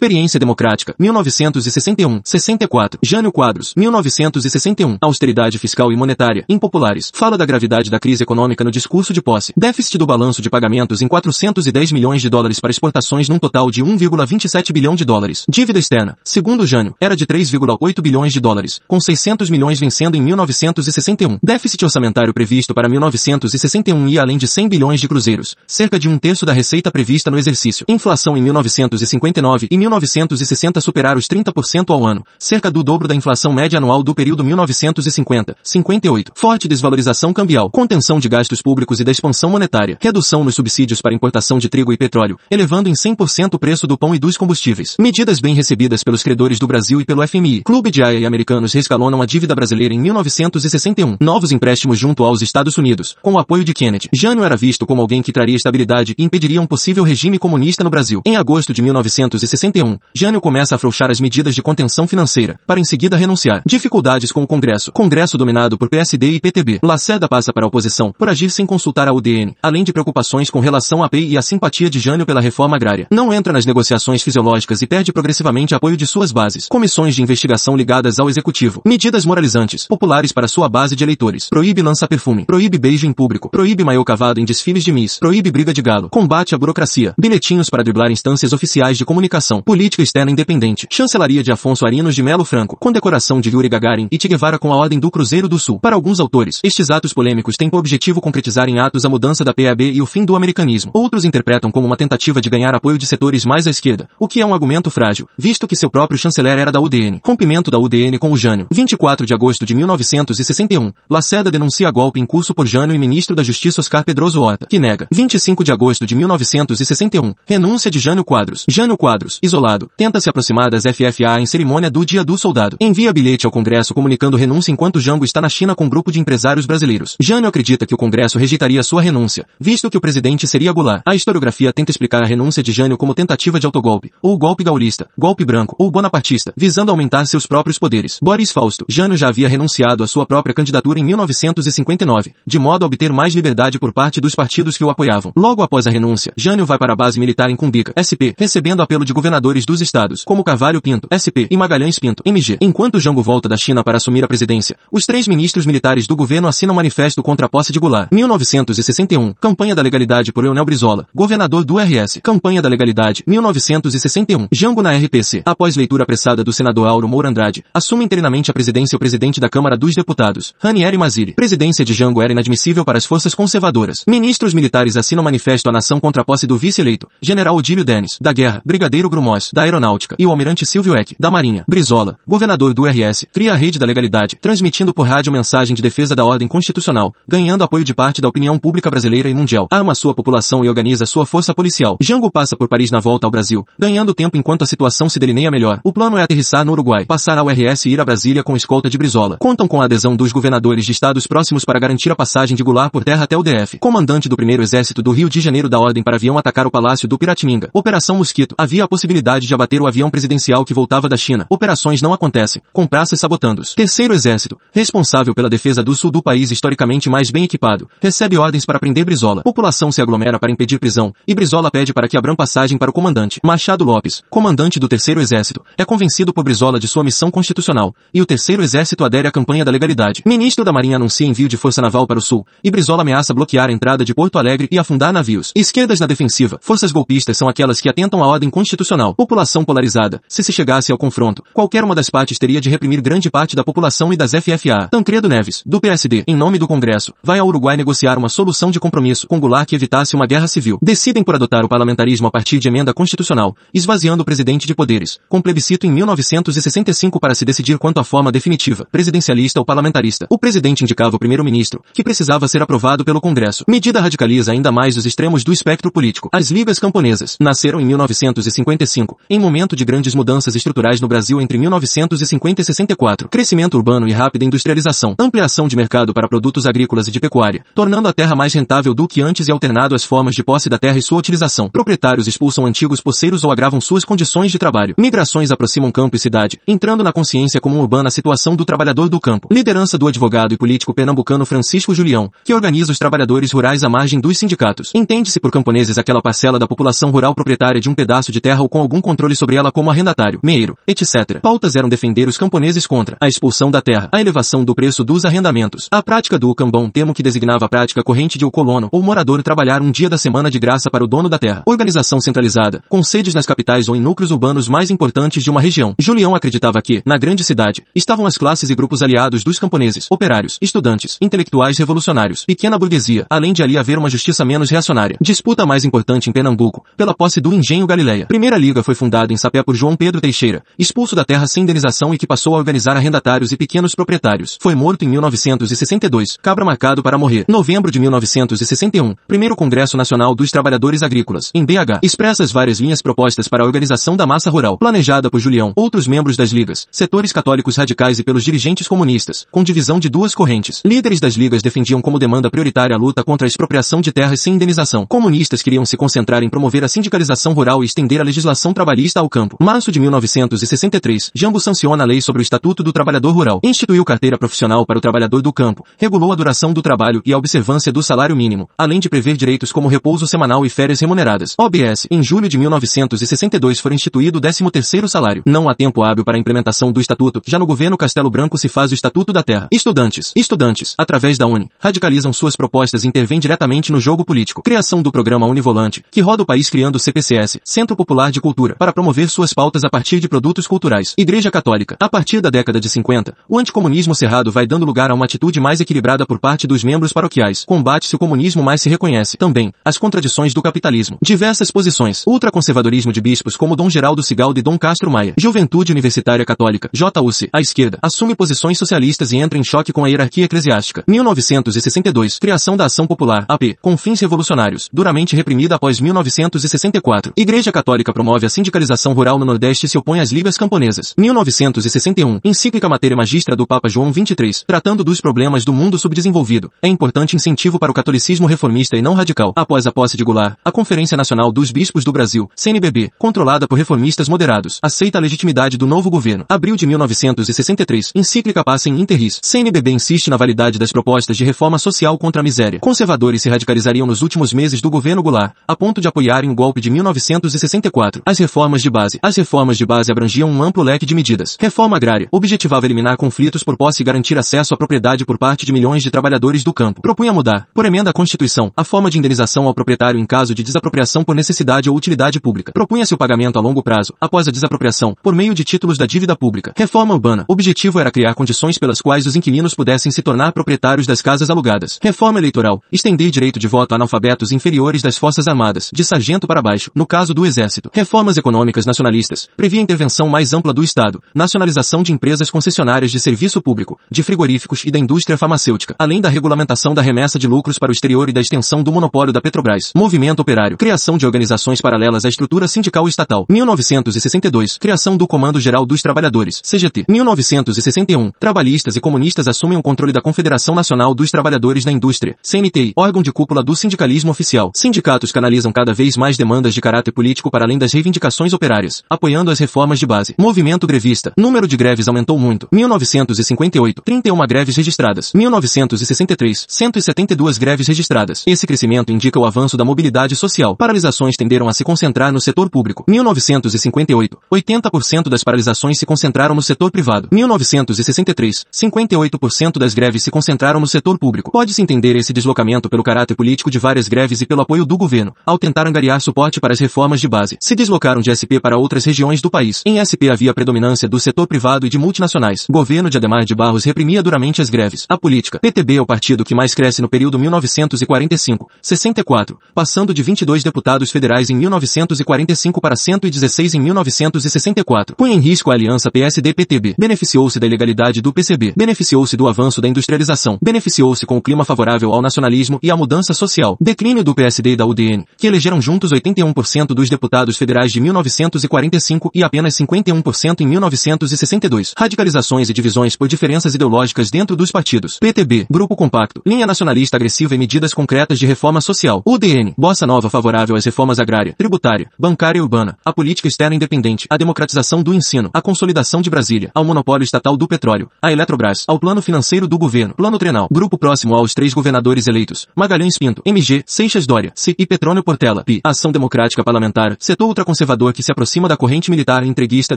Experiência Democrática, 1961, 64. Jânio Quadros, 1961. Austeridade fiscal e monetária, impopulares. Fala da gravidade da crise econômica no discurso de posse. Déficit do balanço de pagamentos em 410 milhões de dólares para exportações num total de 1,27 bilhão de dólares. Dívida externa, segundo Jânio, era de 3,8 bilhões de dólares, com 600 milhões vencendo em 1961. Déficit orçamentário previsto para 1961 ia além de 100 bilhões de cruzeiros, cerca de um terço da receita prevista no exercício. Inflação em 1959 e 1960 superar os 30% ao ano, cerca do dobro da inflação média anual do período 1950-58. Forte desvalorização cambial, contenção de gastos públicos e da expansão monetária, redução nos subsídios para importação de trigo e petróleo, elevando em 100% o preço do pão e dos combustíveis. Medidas bem recebidas pelos credores do Brasil e pelo FMI. Clube de AIA e americanos rescalonam a dívida brasileira em 1961. Novos empréstimos junto aos Estados Unidos, com o apoio de Kennedy. Jânio era visto como alguém que traria estabilidade e impediria um possível regime comunista no Brasil. Em agosto de 1961, Jânio começa a afrouxar as medidas de contenção financeira, para em seguida renunciar. Dificuldades com o Congresso. Congresso dominado por PSD e PTB. Lacerda passa para a oposição, por agir sem consultar a UDN, além de preocupações com relação à PEI e a simpatia de Jânio pela reforma agrária. Não entra nas negociações fisiológicas e perde progressivamente apoio de suas bases. Comissões de investigação ligadas ao executivo. Medidas moralizantes, populares para sua base de eleitores. Proíbe lança-perfume. Proíbe beijo em público. Proíbe maiô cavado em desfiles de Miss. Proíbe briga de galo. Combate à burocracia. Bilhetinhos para driblar instâncias oficiais de comunicação. Política externa independente. Chancelaria de Afonso Arinos de Melo Franco. Condecoração de Yuri Gagarin e Che Guevara com a Ordem do Cruzeiro do Sul. Para alguns autores, estes atos polêmicos têm por objetivo concretizar em atos a mudança da PAB e o fim do americanismo. Outros interpretam como uma tentativa de ganhar apoio de setores mais à esquerda, o que é um argumento frágil, visto que seu próprio chanceler era da UDN. Rompimento da UDN com o Jânio. 24 de agosto de 1961. Lacerda denuncia golpe em curso por Jânio e ministro da Justiça Oscar Pedroso Horta, que nega. 25 de agosto de 1961. Renúncia de Jânio Quadros. Jânio Quadros, isolado, tenta se aproximar das FFA em cerimônia do Dia do Soldado. Envia bilhete ao Congresso comunicando renúncia enquanto Jango está na China com um grupo de empresários brasileiros. Jânio acredita que o Congresso rejeitaria sua renúncia, visto que o presidente seria Goulart. A historiografia tenta explicar a renúncia de Jânio como tentativa de autogolpe, ou golpe gaulista, golpe branco, ou bonapartista, visando aumentar seus próprios poderes. Boris Fausto. Jânio já havia renunciado à sua própria candidatura em 1959, de modo a obter mais liberdade por parte dos partidos que o apoiavam. Logo após a renúncia, Jânio vai para a base militar em Cumbica, SP, recebendo apelo de governadores dos estados, como Carvalho Pinto, SP, e Magalhães Pinto, MG. Enquanto Jango volta da China para assumir a presidência, os três ministros militares do governo assinam manifesto contra a posse de Goulart. 1961. Campanha da legalidade por Leonel Brizola, governador do RS. Campanha da legalidade. 1961. Jango na RPC. Após leitura apressada do senador Auro Moura Andrade, assume interinamente a presidência o presidente da Câmara dos Deputados, Ranieri Maziri. Presidência de Jango era inadmissível para as forças conservadoras. Ministros militares assinam manifesto à nação contra a posse do vice-eleito, General Odílio Denis, da Guerra, Brigadeiro Grumós, da Aeronáutica, e o Almirante Silvio Eck, da Marinha. Brizola, governador do RS, cria a rede da legalidade, transmitindo por rádio mensagem de defesa da ordem constitucional, ganhando apoio de parte da opinião pública brasileira e mundial. Arma sua população e organiza sua força policial. Jango passa por Paris na volta ao Brasil, ganhando tempo enquanto a situação se delineia melhor. O plano é aterrissar no Uruguai, passar ao RS e ir a Brasília com escolta de Brizola. Contam com a adesão dos governadores de estados próximos para garantir a passagem de Goulart por terra até o DF. Comandante do primeiro exército do Rio de Janeiro da ordem para avião atacar o palácio do Piratininga. Operação Mosquito. Havia a possibilidade de abater o avião presidencial que voltava da China. Operações não acontecem, com praças sabotando-os. Terceiro exército, responsável pela defesa do sul do país historicamente mais bem equipado, recebe ordens para prender Brizola. População se aglomera para impedir prisão, e Brizola pede para que abram passagem para o comandante. Machado Lopes, comandante do terceiro exército, é convencido por Brizola de sua missão constitucional, e o terceiro exército adere à campanha da legalidade. Ministro da Marinha anuncia envio de força naval para o sul, e Brizola ameaça bloquear a entrada de Porto Alegre e afundar navios. Esquerdas na defensiva, forças golpistas são aquelas que atentam à ordem constitucional. População polarizada, se se chegasse ao confronto, qualquer uma das partes teria de reprimir grande parte da população e das FFA. Tancredo Neves, do PSD, em nome do Congresso, vai ao Uruguai negociar uma solução de compromisso com Goulart que evitasse uma guerra civil. Decidem por adotar o parlamentarismo a partir de emenda constitucional, esvaziando o presidente de poderes, com plebiscito em 1965 para se decidir quanto à forma definitiva, presidencialista ou parlamentarista. O presidente indicava o primeiro-ministro, que precisava ser aprovado pelo Congresso. Medida radicaliza ainda mais os extremos do espectro político. As ligas camponesas nasceram em 1955, em momento de grandes mudanças estruturais no Brasil entre 1950 e 64. Crescimento urbano e rápida industrialização. Ampliação de mercado para produtos agrícolas e de pecuária, tornando a terra mais rentável do que antes e alternado as formas de posse da terra e sua utilização. Proprietários expulsam antigos poceiros ou agravam suas condições de trabalho. Migrações aproximam campo e cidade, entrando na consciência comum urbana a situação do trabalhador do campo. Liderança do advogado e político pernambucano Francisco Julião, que organiza os trabalhadores rurais à margem dos sindicatos. Entende-se por camponeses aquela parcela da população rural proprietária de um pedaço de terra ou com algum controle sobre ela como arrendatário, meeiro, etc. Pautas eram defender os camponeses contra a expulsão da terra, a elevação do preço dos arrendamentos, a prática do cambão, termo que designava a prática corrente de o colono ou morador trabalhar um dia da semana de graça para o dono da terra. Organização centralizada, com sedes nas capitais ou em núcleos urbanos mais importantes de uma região. Julião acreditava que, na grande cidade, estavam as classes e grupos aliados dos camponeses, operários, estudantes, intelectuais revolucionários, pequena burguesia, além de ali haver uma justiça menos reacionária. Disputa mais importante em Pernambuco, pela posse do Engenho Galileia. Primeira Liga foi fundada em Sapé por João Pedro Teixeira, expulso da terra sem indenização e que passou a organizar arrendatários e pequenos proprietários. Foi morto em 1962, cabra marcado para morrer. Novembro de 1961, primeiro Congresso Nacional dos Trabalhadores Agrícolas, em BH, expressas várias linhas propostas para a organização da massa rural, planejada por Julião, outros membros das ligas, setores católicos radicais e pelos dirigentes comunistas, com divisão de duas correntes. Líderes das ligas defendiam como demanda prioritária a luta contra a expropriação de terras sem indenização. Comunistas queriam se concentrar em promover a sindicalização rural e estender a legislação trabalhista ao campo. Março de 1963, Jambo sanciona a lei sobre o Estatuto do Trabalhador Rural, instituiu carteira profissional para o trabalhador do campo, regulou a duração do trabalho e a observância do salário mínimo, além de prever direitos como repouso semanal e férias remuneradas. OBS, em julho de 1962 foi instituído o 13º salário. Não há tempo hábil para a implementação do Estatuto, já no governo Castelo Branco se faz o Estatuto da Terra. Estudantes, estudantes, através da UNE, radicalizam suas propostas e intervêm diretamente no jogo político. Criação do programa Univolante, que roda o país criando o CPCS, Centro Popular de Cultura, para promover suas pautas a partir de produtos culturais. Igreja Católica. A partir da década de 50, o anticomunismo cerrado vai dando lugar a uma atitude mais equilibrada por parte dos membros paroquiais. Combate-se o comunismo mais se reconhece. Também, as contradições do capitalismo. Diversas posições. Ultraconservadorismo de bispos como Dom Geraldo Cigaldo e Dom Castro Maia. Juventude Universitária Católica. JUC. A esquerda. Assume posições socialistas e entra em choque com a hierarquia eclesiástica. 1962. Criação da Ação Popular. AP. Com fins revolucionários. Duramente reprimida após 1964. Igreja Católica promove a sindicalização rural no Nordeste se opõe às ligas camponesas. 1961. Encíclica Matéria Magistra do Papa João 23. Tratando dos problemas do mundo subdesenvolvido. É importante incentivo para o catolicismo reformista e não radical. Após a posse de Goulart, a Conferência Nacional dos Bispos do Brasil, CNBB, controlada por reformistas moderados, aceita a legitimidade do novo governo. Abril de 1963. Encíclica Passem Interris. CNBB insiste na validade das propostas de reforma social contra a miséria. Conservadores se radicalizariam nos últimos meses do governo Goulart, a ponto de apoiarem o golpe de 1964. As reformas de base. As reformas de base abrangiam um amplo leque de medidas. Reforma agrária. Objetivava eliminar conflitos por posse e garantir acesso à propriedade por parte de milhões de trabalhadores do campo. Propunha mudar, por emenda à Constituição, a forma de indenização ao proprietário em caso de desapropriação por necessidade ou utilidade pública. Propunha-se o pagamento a longo prazo, após a desapropriação, por meio de títulos da dívida pública. Reforma urbana. Objetivo era criar condições pelas quais os inquilinos pudessem se tornar proprietários das casas alugadas. Reforma eleitoral. Estender direito de voto a analfabetos inferiores das Forças Armadas, de sargento para baixo, no caso do Exército. Reformas econômicas nacionalistas. Previa intervenção mais ampla do Estado, nacionalização de empresas concessionárias de serviço público, de frigoríficos e da indústria farmacêutica, além da regulamentação da remessa de lucros para o exterior e da extensão do monopólio da Petrobras. Movimento operário. Criação de organizações paralelas à estrutura sindical estatal. 1962. Criação do Comando Geral dos Trabalhadores. CGT. 1961. Trabalhistas e comunistas assumem o controle da Confederação Nacional dos Trabalhadores da Indústria. CNTI. Órgão de cúpula do sindicalismo oficial. Sindicatos canalizam cada vez mais demandas de caráter político para além das reivindicações operárias, apoiando as reformas de base. Movimento grevista. Número de greves aumentou muito. 1958. 31 greves registradas. 1963. 172 greves registradas. Esse crescimento indica o avanço da mobilidade social. Paralisações tenderam a se concentrar no setor público. 1958. 80% das paralisações se concentraram no setor privado. 1963. 58% das greves se concentraram no setor público. Pode-se entender esse deslocamento pelo caráter político de várias greves e pelo apoio do governo, ao tentar angariar suporte para as reformas de base. Se deslocaram de SP para outras regiões do país. Em SP havia predominância do setor privado e de multinacionais. Governo de Ademar de Barros reprimia duramente as greves. A política. PTB é o partido que mais cresce no período 1945-64, passando de 22 deputados federais em 1945 para 116 em 1964. Põe em risco a aliança PSD-PTB. Beneficiou-se da ilegalidade do PCB. Beneficiou-se do avanço da industrialização. Beneficiou-se com o clima favorável ao nacionalismo e à mudança social. Declínio do PSD e da UDN, que elegeram juntos 81% dos deputados federais de 1945 e apenas 51% em 1962. Radicalizações e divisões por diferenças ideológicas dentro dos partidos. PTB, Grupo Compacto, linha nacionalista agressiva e medidas concretas de reforma social. UDN, bossa nova favorável às reformas agrária, tributária, bancária e urbana, a política externa independente, a democratização do ensino, a consolidação de Brasília, ao monopólio estatal do petróleo, a Eletrobras, ao plano financeiro do governo, plano trenal, grupo próximo aos três governadores eleitos, Magalhães Pinto, MG, Seixas Dória, C e Petrônio Portela, PI, Ação Democrática Parlamentar, setor ultraconservador conservador que se aproxima da corrente militar entreguista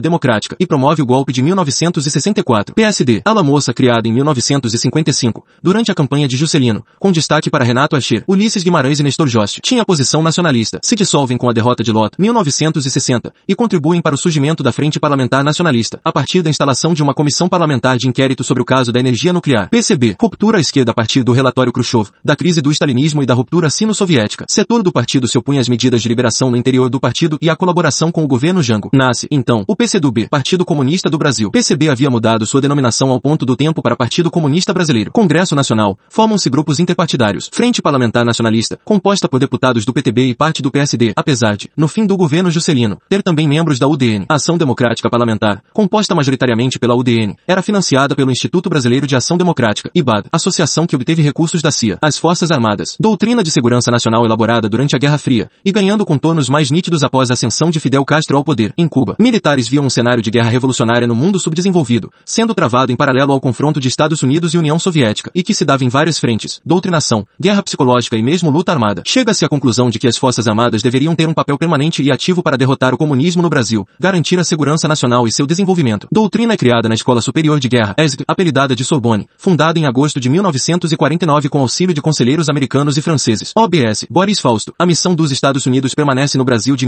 democrática e promove o golpe de 1964. PSD, ala moça criada em 1955, durante a campanha de Juscelino, com destaque para Renato Achir, Ulisses Guimarães e Nestor Jost, tinha posição nacionalista, se dissolvem com a derrota de Lota, 1960, e contribuem para o surgimento da Frente Parlamentar Nacionalista, a partir da instalação de uma comissão parlamentar de inquérito sobre o caso da energia nuclear. PCB, ruptura à esquerda a partir do relatório Khrushchev, da crise do stalinismo e da ruptura sino-soviética. Setor do partido se opõe às medidas de liberação no interior do partido e à colaboração com o governo Jango. Nasce, então, o PCdoB, Partido Comunista do Brasil. PCB havia mudado sua denominação ao ponto do tempo para Partido Comunista Brasileiro. Congresso Nacional. Formam-se grupos interpartidários. Frente Parlamentar Nacionalista, composta por deputados do PTB e parte do PSD, apesar de, no fim do governo Juscelino, ter também membros da UDN. Ação Democrática Parlamentar, composta majoritariamente pela UDN, era financiada pelo Instituto Brasileiro de Ação Democrática, IBAD, associação que obteve recursos da CIA, as Forças Armadas. Doutrina de Segurança Nacional elaborada durante a Guerra Fria, e ganhando contornos mais nítidos após a ascensão de Fidel Castro ao poder. Em Cuba, militares viam um cenário de guerra revolucionária no mundo subdesenvolvido, sendo travado em paralelo ao confronto de Estados Unidos e União Soviética, e que se dava em várias frentes, doutrinação, guerra psicológica e mesmo luta armada. Chega-se à conclusão de que as Forças Armadas deveriam ter um papel permanente e ativo para derrotar o comunismo no Brasil, garantir a segurança nacional e seu desenvolvimento. Doutrina criada na Escola Superior de Guerra, ESG, apelidada de Sorbonne, fundada em agosto de 1949 com auxílio de conselheiros americanos e franceses. OBS, Boris Fausto. A missão dos Estados Unidos permanece no Brasil de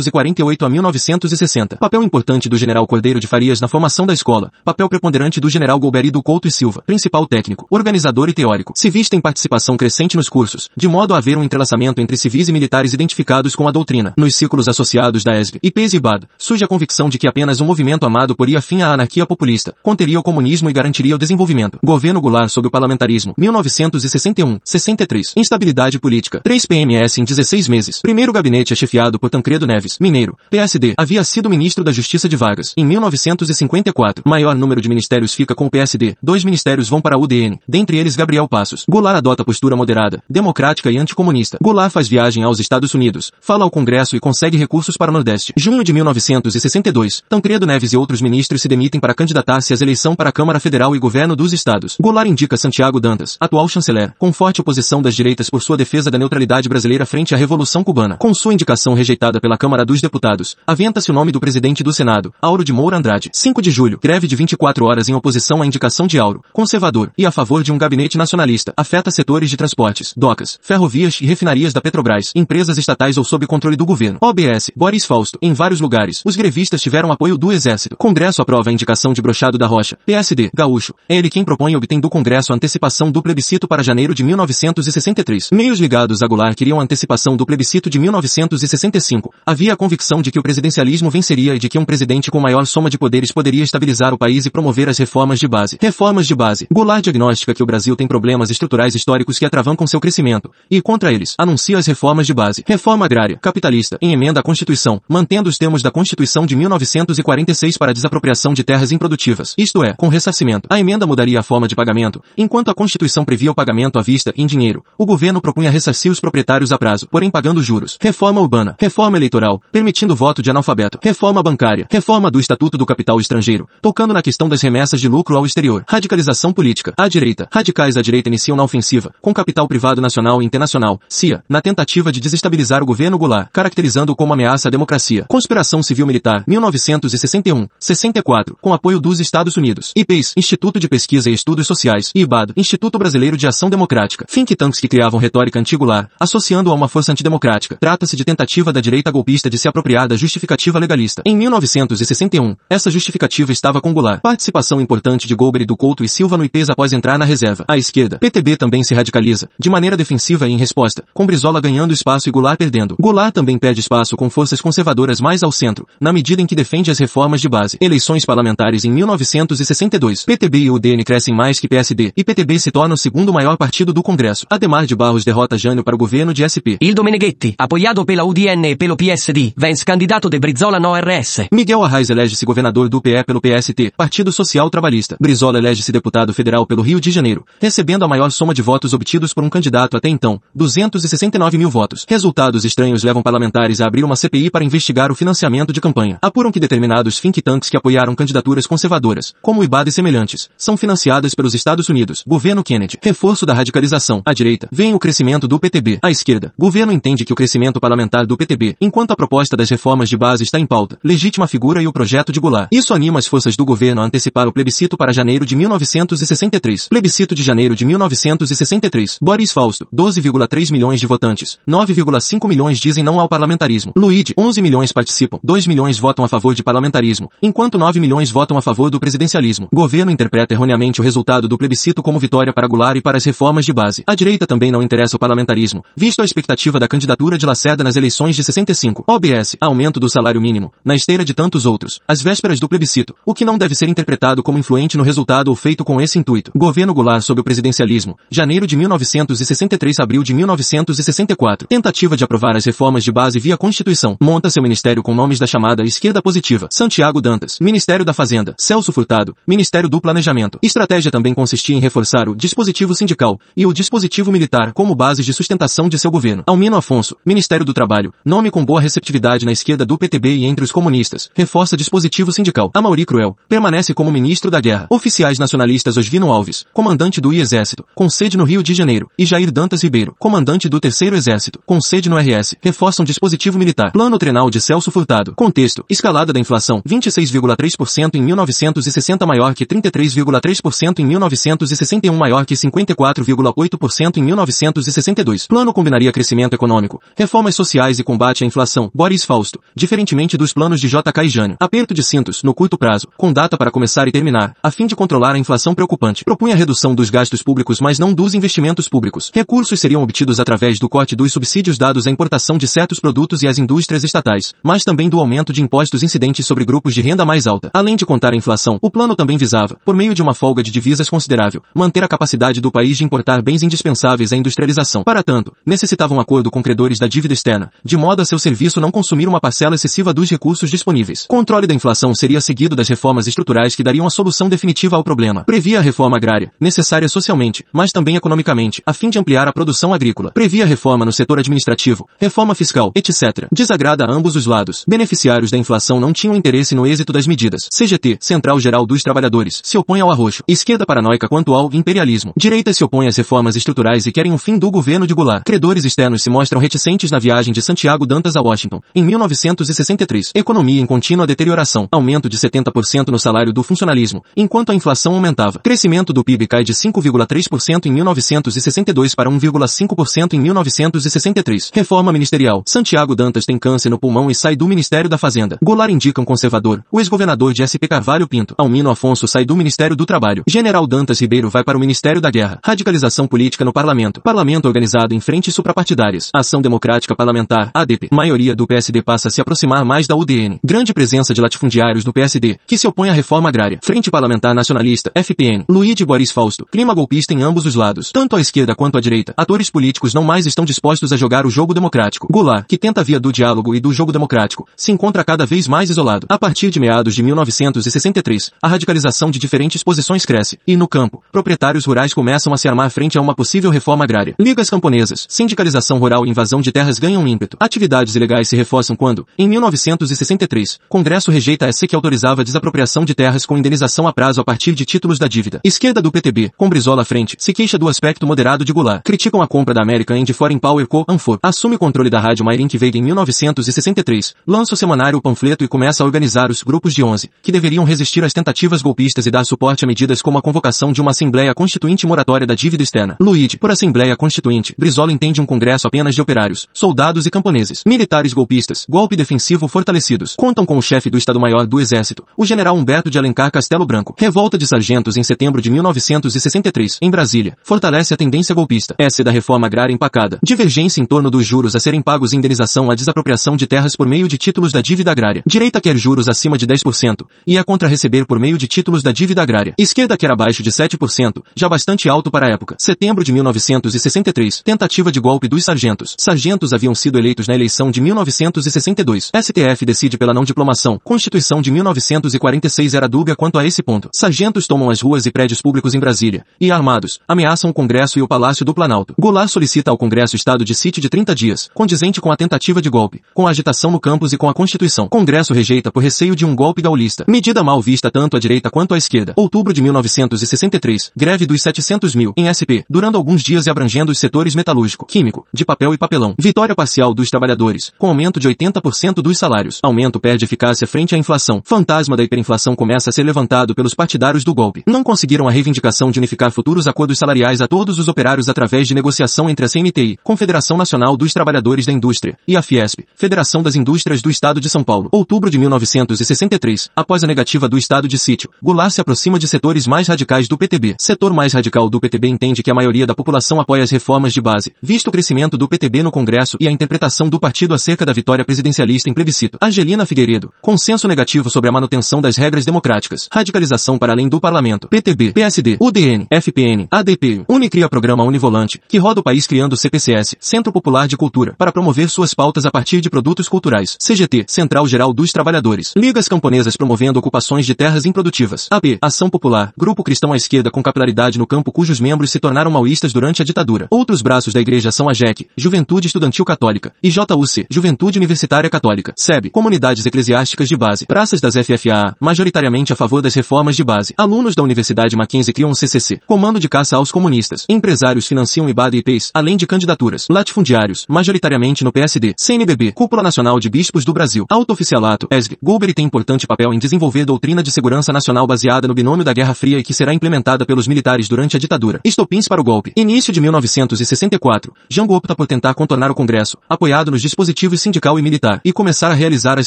1948 a 1960. Papel importante do general Cordeiro de Farias na formação da escola. Papel preponderante do general Golbery do Couto e Silva, principal técnico, organizador e teórico. Civista em participação crescente nos cursos, de modo a haver um entrelaçamento entre civis e militares identificados com a doutrina. Nos círculos associados da ESB e PES e BAD, surge a convicção de que apenas um movimento amado poria fim à anarquia populista, conteria o comunismo e garantiria o desenvolvimento. Governo Goulart sob o parlamentarismo, 1961, 63. Instabilidade política. 3 PMS em 16 meses. Primeiro gabinete é chefiado por Tancredo Neves, mineiro. PSD. Havia sido ministro da Justiça de Vargas. Em 1954. Maior número de ministérios fica com o PSD. Dois ministérios vão para a UDN. Dentre eles Gabriel Passos. Goulart adota postura moderada, democrática e anticomunista. Goulart faz viagem aos Estados Unidos. Fala ao Congresso e consegue recursos para o Nordeste. Junho de 1962. Tancredo Neves e outros ministros se demitem para candidatar-se às eleições para a Câmara Federal e Governo dos Estados. Goulart indica Santiago Dantas, atual chanceler, com forte oposição das direitas por sua defesa da neutralidade brasileira frente à Revolução Cubana. Com sua indicação rejeitada pela Câmara dos Deputados, aventa-se o nome do presidente do Senado, Auro de Moura Andrade. 5 de julho, greve de 24 horas em oposição à indicação de Auro, conservador, e a favor de um gabinete nacionalista. Afeta setores de transportes, docas, ferrovias e refinarias da Petrobras, empresas estatais ou sob controle do governo. OBS, Boris Fausto. Em vários lugares, os grevistas tiveram apoio do Exército. Congresso aprova a indicação de Brochado da Rocha. PSD, Gaúcho. É ele quem propõe e obtém do Congresso a antecipação do plebiscito para janeiro de 1963. Meios ligados a Goulart queriam antecipação do plebiscito de 1965. Havia a convicção de que o presidencialismo venceria e de que um presidente com maior soma de poderes poderia estabilizar o país e promover as reformas de base. Reformas de base. Goulart diagnostica que o Brasil tem problemas estruturais históricos que atravancam seu crescimento. E contra eles, anuncia as reformas de base. Reforma agrária, capitalista, em emenda à Constituição, mantendo os termos da Constituição de 1946 para desapropriação de terras improdutivas. Isto é, com ressarcimento. A emenda mudaria a forma de pagamento. Enquanto a Constituição previa o pagamento à vista em dinheiro, o governo propunha ressarcir os proprietários a prazo, porém pagando juros. Reforma urbana, reforma eleitoral, permitindo voto de analfabeto. Reforma bancária, reforma do Estatuto do Capital Estrangeiro, tocando na questão das remessas de lucro ao exterior. Radicalização política. À direita. Radicais da direita iniciam na ofensiva, com capital privado nacional e internacional, CIA, na tentativa de desestabilizar o governo Goulart, caracterizando-o como ameaça à democracia. Conspiração Civil Militar, 1961, 64, com apoio dos Estados Unidos. IPES, Instituto de Pesquisa e Estudos Sociais, e IBAD, Instituto Brasileiro de Ação Democrática. Think tanks que criavam retórica anti-Goulart, associando-o a uma força antidemocrática. Trata-se de tentativa da direita golpista de se apropriar da justificativa legalista. Em 1961, essa justificativa estava com Goulart. Participação importante de Golbery do Couto e Silva no IPES após entrar na reserva. À esquerda, PTB também se radicaliza, de maneira defensiva e em resposta, com Brizola ganhando espaço e Goulart perdendo. Goulart também perde espaço com forças conservadoras mais ao centro, na medida em que defende as reformas de base. Eleições parlamentares em 1962. PTB e UDN crescem mais que PSD, e PTB se torna o segundo maior partido do Congresso. Ademar de Barros derrota Jânio para o governo de SP. Il Domeneghetti, apoiato pela UDN e pelo PSD, vence candidato de Brizola no RS. Miguel Arraes elege-se governador do PE pelo PST, Partido Social Trabalhista. Brizola elege-se deputado federal pelo Rio de Janeiro, recebendo a maior soma de votos obtidos por um candidato até então, 269 mil votos. Resultados estranhos levam parlamentares a abrir uma CPI para investigar o financiamento de campanha. Apuram que determinados think tanks que apoiaram candidaturas conservadoras, como o IBAD e semelhantes, são financiadas pelos Estados Unidos. Governo Kennedy. Reforço da radicalização. À direita, vem o crescimento do PTB. À esquerda, governo entende que o crescimento parlamentar do PTB, enquanto a proposta das reformas de base está em pauta, legítima figura e o projeto de Goulart. Isso anima as forças do governo a antecipar o plebiscito para janeiro de 1963. Plebiscito de janeiro de 1963. Boris Fausto, 12,3 milhões de votantes. 9,5 milhões dizem não ao parlamentarismo. Luigi, 11 milhões participam. 2 milhões votam a favor de parlamentarismo, enquanto 9 milhões votam a favor do presidencialismo. Governo interpreta erroneamente o resultado do plebiscito como vitória para Goulart e para as reformas de base. A direita também não interessa o parlamentarismo, visto a expectativa da candidatura de Lacerda nas eleições de 65. OBS, aumento do salário mínimo, na esteira de tantos outros, às vésperas do plebiscito, o que não deve ser interpretado como influente no resultado ou feito com esse intuito. Governo Goulart sob o presidencialismo, janeiro de 1963 abril de 1964. Tentativa de aprovar as reformas de base via Constituição. Monta seu ministério com nomes da chamada esquerda positiva. Santiago Dantas, Ministério da Fazenda. Celso Furtado, Ministério do Planejamento. Estratégia também consistia em reforçar o dispositivo sindical e o dispositivo militar como bases de sustentação de seu governo. Almino Afonso, Ministério do Trabalho, nome com boa receptividade na esquerda do PTB e entre os comunistas. Reforça dispositivo sindical. Amauri Cruel, permanece como ministro da Guerra. Oficiais nacionalistas Osvino Alves, comandante do I-Exército, com sede no Rio de Janeiro, e Jair Dantas Ribeiro, comandante do Terceiro Exército, com sede no RS, reforçam dispositivo militar. Plano trenal de Celso Furtado. Contexto. Escalada da inflação. 26,3% em 1960 maior que 33,3% em 1961 maior que 54,8% em 1962. Plano combinaria crescimento econômico, reformas sociais e combate à inflação. Boris Fausto. Diferentemente dos planos de JK e Jânio. Aperto de cintos, no curto prazo, com data para começar e terminar, a fim de controlar a inflação preocupante. Propunha redução dos gastos públicos mas não dos investimentos públicos. Recursos seriam obtidos através do corte dos subsídios dados à importação de certos produtos e às indústrias estatais, mas também do aumento de impostos incidentes sobre grupos de renda mais alta. Além de contar a inflação, o plano também visava, por meio de uma folga de divisas considerável, manter a capacidade do país de importar bens indispensáveis à industrialização. Para tanto, necessitava um acordo com credores da dívida externa, de modo a seu serviço não consumir uma parcela excessiva dos recursos disponíveis. Controle da inflação seria seguido das reformas estruturais que dariam a solução definitiva ao problema. Previa a reforma agrária, necessária socialmente, mas também economicamente, a fim de ampliar a produção agrícola. Previa reforma no setor administrativo, reforma fiscal, etc. Desagrada a ambos os lados. Beneficiários da inflação não tinham interesse no êxito das medidas. CGT, Central Geral dos Trabalhadores, se opõe ao arroxo. Esquerda paranoica quanto ao imperialismo. Direita se opõe às reformas estruturais e querem um fim do governo de Goulart. Credores externos se mostram reticentes na viagem de Santiago Dantas a Washington, em 1963. Economia em contínua deterioração. Aumento de 70% no salário do funcionalismo, enquanto a inflação aumentava. Crescimento do PIB cai de 5,3% em 1962 para 1,5% em 1963. Reforma ministerial. Santiago Dantas tem câncer no pulmão e sai do Ministério da Fazenda. Goulart indica um conservador. O ex-governador de SP Carvalho Pinto. Almino Afonso sai do Ministério do Trabalho. General Dantas Ribeiro vai para o Ministério da Guerra. Radicalização política no Parlamento. Parlamento organizado em frentes suprapartidárias. Ação Democrática Parlamentar. ADP. Maioria do PSD passa a se aproximar mais da UDN. Grande presença de latifundiários do PSD, que se opõe à reforma agrária. Frente Parlamentar Nacionalista. FPN. Luiz Boris Fausto. Clima golpista em ambos os lados. Tanto à esquerda quanto à direita. Atores políticos não mais estão dispostos a jogar o jogo democrático. Goulart, que tenta via do diálogo e do jogo democrático, se encontra cada vez mais isolado. A partir de meados de 1963, a radicalização de diferentes posições cresce, e no campo, proprietários rurais começam a se armar frente a uma possível reforma agrária. Ligas camponesas, sindicalização rural e invasão de terras ganham ímpeto. Atividades ilegais se reforçam quando, em 1963, Congresso rejeita a SC que autorizava a desapropriação de terras com indenização a prazo a partir de títulos da dívida. Esquerda do PTB, com Brizola à frente, se queixa do aspecto moderado de Goulart. Criticam a compra da American End Foreign Power Co. Anfor. Assume o controle da rádio Mairink Veiga em 1963. Lança o semanário o panfleto e começa a organizar os grupos de 11, que deveriam resistir às tentativas golpistas e dar suporte a medidas como a convocação de uma Assembleia Constituinte moratória da dívida externa. Luíde, por Assembleia Constituinte, Brizola entende um congresso apenas de operários, soldados e camponeses. Militares golpistas, golpe defensivo fortalecidos, contam com o chefe do Estado-Maior do Exército, o general Humberto de Alencar Castelo Branco. Revolta de sargentos em setembro de 1963, em Brasília, fortalece a tendência golpista. S da reforma agrária empacada. Divergência em torno dos juros a serem pagos e indenização à desapropriação de terras por meio de títulos da dívida agrária. Direita quer juros acima de 10% e é contra receber por meio de títulos da dívida agrária. Esquerda quer abaixo de 7%, já bastante alto para a época. Setembro de 1963. Tentativa de golpe dos sargentos. Sargentos haviam sido eleitos na eleição de 1962. STF decide pela não diplomação. Constituição de 1946 era dúbia quanto a esse ponto. Sargentos tomam as ruas e prédios públicos em Brasília e, armados, ameaçam o Congresso e o Palácio do Planalto. Goulart solicita ao Congresso estado de sítio de 30 dias, condizente com a tentativa de golpe, com a agitação no campus e com a Constituição. Congresso rejeita por receio de um golpe gaulista. Medida mal vista tanto à direita quanto à esquerda. Outubro de 1963. Greve dos 700 mil, em SP, durando alguns dias e abrangendo os setores metalúrgico, químico, de papel e papelão. Vitória parcial dos trabalhadores, com aumento de 80% dos salários. Aumento perde eficácia frente à inflação. Fantasma da hiperinflação começa a ser levantado pelos partidários do golpe. Não conseguiram a reivindicação de unificar futuros acordos salariais a todos os operários através de negociação entre a CNTI, Confederação Nacional dos Trabalhadores da Indústria, e a Fiesp, Federação das Indústrias do Estado de São Paulo. Outubro de 1963, após a negativa do Estado de sítio, Goulart se aproxima de setores mais radicais do PTB. Setor mais radical do PTB entende que a maioria da população apoia as reformas de base, visto o crescimento do PTB no Congresso e a interpretação do partido acerca da vitória presidencialista em plebiscito. Angelina Figueiredo, consenso negativo sobre a manutenção das regras democráticas, radicalização para além do parlamento, PTB, PSD, UDN, FPN, ADP, Unicria Programa Univolante, que roda o país criando CPCS, Centro Popular de Cultura, para promover suas pautas a partir de produtos culturais, CGT, Central Geral dos Trabalhadores, Ligas Camponesas promovendo ocupações de terras improdutivas, AP, Ação Popular, Grupo Cristão à Esquerda com capilaridade no campo cujos membros se tornaram maoístas durante a ditadura. Outros braços da igreja são a JEC, Juventude Estudantil Católica, e JUC, Juventude Universitária Católica, SEB, Comunidades Eclesiásticas de Base, praças das FFA, majoritariamente a favor das reformas de base. Alunos da Universidade Mackenzie criam um CCC, Comando de Caça aos Comunistas. Empresários financiam IBAD e PEIs, além de candidaturas. Latifundiários, majoritariamente no PSD. CNBB, Cúpula Nacional de Bispos do Brasil. Auto-oficialato, ESG. Golbery tem importante papel em desenvolver doutrina de segurança nacional baseada no binômio da Guerra Fria e que será implementada pelos militares durante a ditadura. Estopins para o golpe. Início de 1964. Jango opta por tentar contornar o Congresso, apoiado nos dispositivos sindical e militar, e começar a realizar as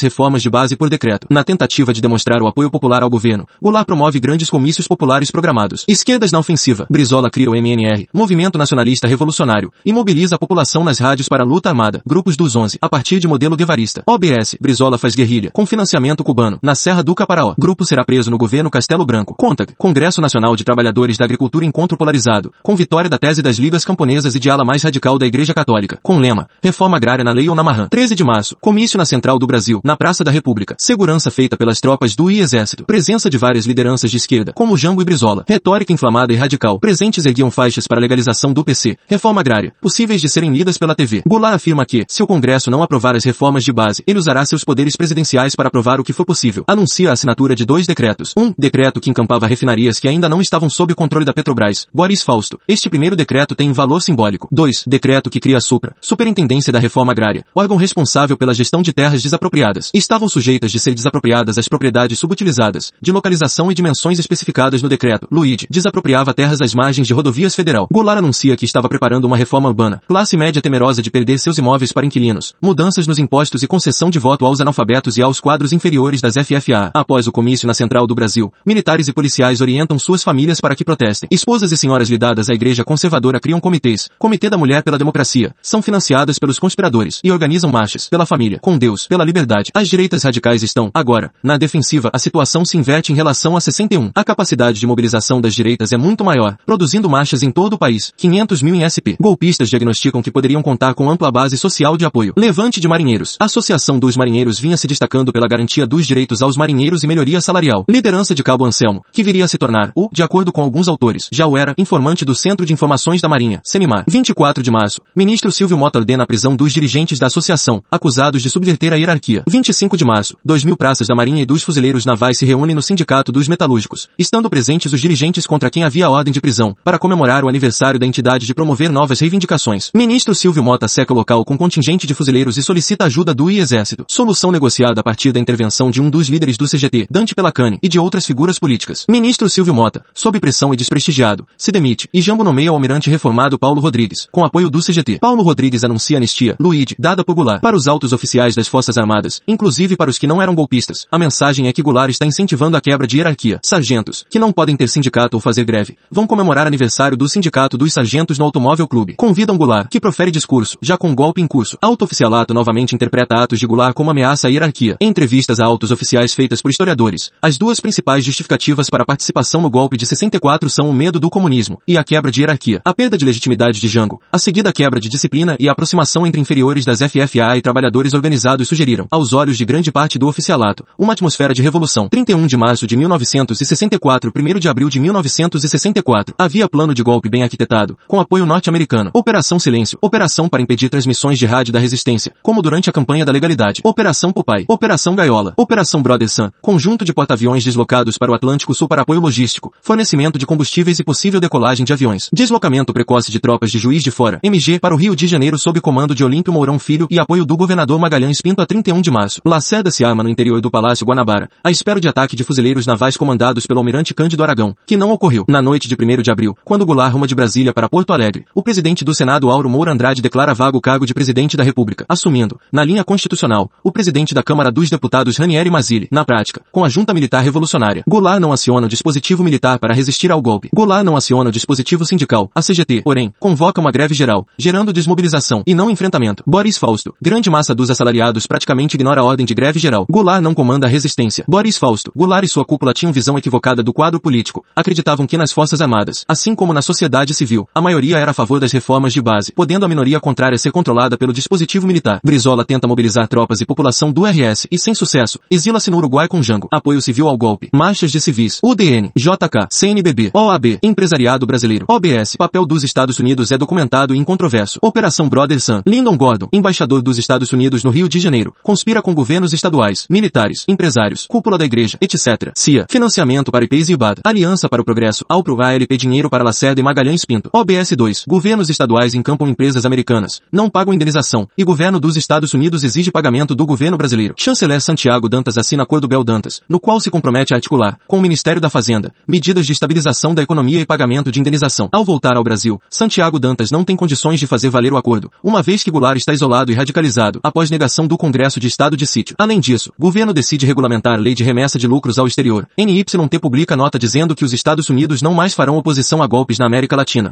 reformas de base por decreto. Na tentativa de demonstrar o apoio popular ao governo, Goulart promove grandes comícios populares programados. Esquerdas na ofensiva. Brizola cria o MNR, Movimento Nacionalista Revolucionário, e mobiliza a população nas rádios para a luta armada. Grupos dos 11, a partir de modelo guevarista. OBS, Brizola faz guerrilha, com financiamento cubano, na Serra do Caparaó. Grupo será preso no governo Castelo Branco. CONTAG, Congresso Nacional de Trabalhadores da Agricultura Encontro Polarizado, com vitória da tese das ligas camponesas e de ala mais radical da Igreja Católica, com lema, Reforma Agrária na Lei ou na Marran. 13 de março, comício na Central do Brasil, na Praça da República. Segurança feita pelas tropas do I Exército. Presença de várias lideranças de esquerda, como Jambo e Brizola. Retórica inflamada e radical. Presentes erguiam faixas para legalização do PC. Reforma agrária. Possíveis de serem lidas pela TV. Goulart afirma que, se o Congresso não aprovar as reformas de base, ele usará seus poderes presidenciais para aprovar o que for possível. Anuncia a assinatura de dois decretos. Um, decreto que encampava refinarias que ainda não estavam sob o controle da Petrobras. Boris Fausto. Este primeiro decreto tem valor simbólico. 2. Decreto que cria a Supra, Superintendência da Reforma Agrária, órgão pela gestão de terras desapropriadas. Estavam sujeitas de ser desapropriadas as propriedades subutilizadas, de localização e dimensões especificadas no decreto. Luíde desapropriava terras às margens de rodovias federal. Goulart anuncia que estava preparando uma reforma urbana. Classe média temerosa de perder seus imóveis para inquilinos. Mudanças nos impostos e concessão de voto aos analfabetos e aos quadros inferiores das FFA. Após o comício na Central do Brasil, militares e policiais orientam suas famílias para que protestem. Esposas e senhoras lidadas à igreja conservadora criam comitês. Comitê da Mulher pela Democracia. São financiadas pelos conspiradores e organizam marchas pela família, com Deus, pela liberdade. As direitas radicais estão, agora, na defensiva. A situação se inverte em relação a 61. A capacidade de mobilização das direitas é muito maior, produzindo marchas em todo o país. 500 mil em SP. Golpistas diagnosticam que poderiam contar com ampla base social de apoio. Levante de Marinheiros. A Associação dos Marinheiros vinha se destacando pela garantia dos direitos aos marinheiros e melhoria salarial. Liderança de Cabo Anselmo, que viria a se tornar o, de acordo com alguns autores, já o era, informante do Centro de Informações da Marinha, Semimar. 24 de março. Ministro Silvio Mota ordena a prisão dos dirigentes da associação, acusados de subverter a hierarquia. 25 de março. 2 mil praças da Marinha e dos fuzileiros navais se reúnem no Sindicato dos Metalúrgicos, estando presentes os dirigentes contra quem havia ordem de prisão, para comemorar o aniversário da entidade de promover novas reivindicações. Ministro Silvio Mota seca o local com contingente de fuzileiros e solicita ajuda do Exército. Solução negociada a partir da intervenção de um dos líderes do CGT, Dante Pelacani, e de outras figuras políticas. Ministro Silvio Mota, sob pressão e desprestigiado, se demite, e Jambo nomeia o almirante reformado Paulo Rodrigues, com apoio do CGT. Paulo Rodrigues anuncia anistia, Luíde, dada por Goulart, para os altos oficiais das Forças Armadas, inclusive para os que não eram golpistas. A mensagem é que Goulart está incentivando a quebra de hierarquia. Sargentos, que não podem ter sindicato ou fazer greve, vão comemorar aniversário do Sindicato dos Sargentos no Automóvel Clube. Convidam Goulart, que profere discurso, já com golpe em curso. Alto oficialato novamente interpreta atos de Goulart como ameaça à hierarquia. Em entrevistas a altos oficiais feitas por historiadores, as duas principais justificativas para a participação no golpe de 64 são o medo do comunismo e a quebra de hierarquia, a perda de legitimidade de Jango, a seguida quebra de disciplina e a aproximação entre inferiores das FFA e trabalhadores organizados sugeriram, aos olhos de grande parte do oficialato, uma atmosfera de revolução. 31 de março de 1964 1 de abril de 1964. Havia plano de golpe bem arquitetado, com apoio norte-americano. Operação Silêncio, operação para impedir transmissões de rádio da resistência, como durante a campanha da legalidade. Operação Popeye, Operação Gaiola, Operação Brother Sun, conjunto de porta-aviões deslocados para o Atlântico Sul para apoio logístico, fornecimento de combustíveis e possível decolagem de aviões. Deslocamento precoce de tropas de Juiz de Fora, MG, para o Rio de Janeiro sob comando de Olímpio Mourão Filho e apoio apoio do governador Magalhães Pinto a 31 de março. Lacerda se arma no interior do Palácio Guanabara, à espera de ataque de fuzileiros navais comandados pelo almirante Cândido Aragão, que não ocorreu. Na noite de 1 de abril, quando Goulart ruma de Brasília para Porto Alegre, o presidente do Senado Auro Moura Andrade declara vago o cargo de presidente da República, assumindo, na linha constitucional, o presidente da Câmara dos Deputados Ranieri Mazzilli, na prática, com a junta militar revolucionária. Goulart não aciona o dispositivo militar para resistir ao golpe. Goulart não aciona o dispositivo sindical, a CGT, porém, convoca uma greve geral, gerando desmobilização e não enfrentamento. Boris Fausto, grande massa dos assalariados praticamente ignora a ordem de greve geral. Goulart não comanda a resistência. Boris Fausto, Goulart e sua cúpula tinham visão equivocada do quadro político. Acreditavam que nas forças armadas, assim como na sociedade civil, a maioria era a favor das reformas de base, podendo a minoria contrária ser controlada pelo dispositivo militar. Brizola tenta mobilizar tropas e população do RS e, sem sucesso, exila-se no Uruguai com Jango. Apoio civil ao golpe. Marchas de civis. UDN, JK, CNBB, OAB, Empresariado Brasileiro, OBS. Papel dos Estados Unidos é documentado e incontroverso. Operação Brother Sun. Lyndon Gordon, embaixador dos Estados Unidos no Rio de Janeiro, conspira com governos estaduais, militares, empresários, cúpula da igreja, etc. CIA. Financiamento para IPs e IBAD. Aliança para o Progresso. Alpro ALP Dinheiro para Lacerda e Magalhães Pinto. OBS 2. Governos estaduais encampam empresas americanas. Não pagam indenização. E governo dos Estados Unidos exige pagamento do governo brasileiro. Chanceler Santiago Dantas assina acordo Bel Dantas, no qual se compromete a articular, com o Ministério da Fazenda, medidas de estabilização da economia e pagamento de indenização. Ao voltar ao Brasil, Santiago Dantas não tem condições de fazer valer o acordo, uma vez que Goulart está isolado e radicalizado, após negação do Congresso de Estado de Sítio. Além disso, governo decide regulamentar lei de remessa de lucros ao exterior. NYT publica nota dizendo que os Estados Unidos não mais farão oposição a golpes na América Latina.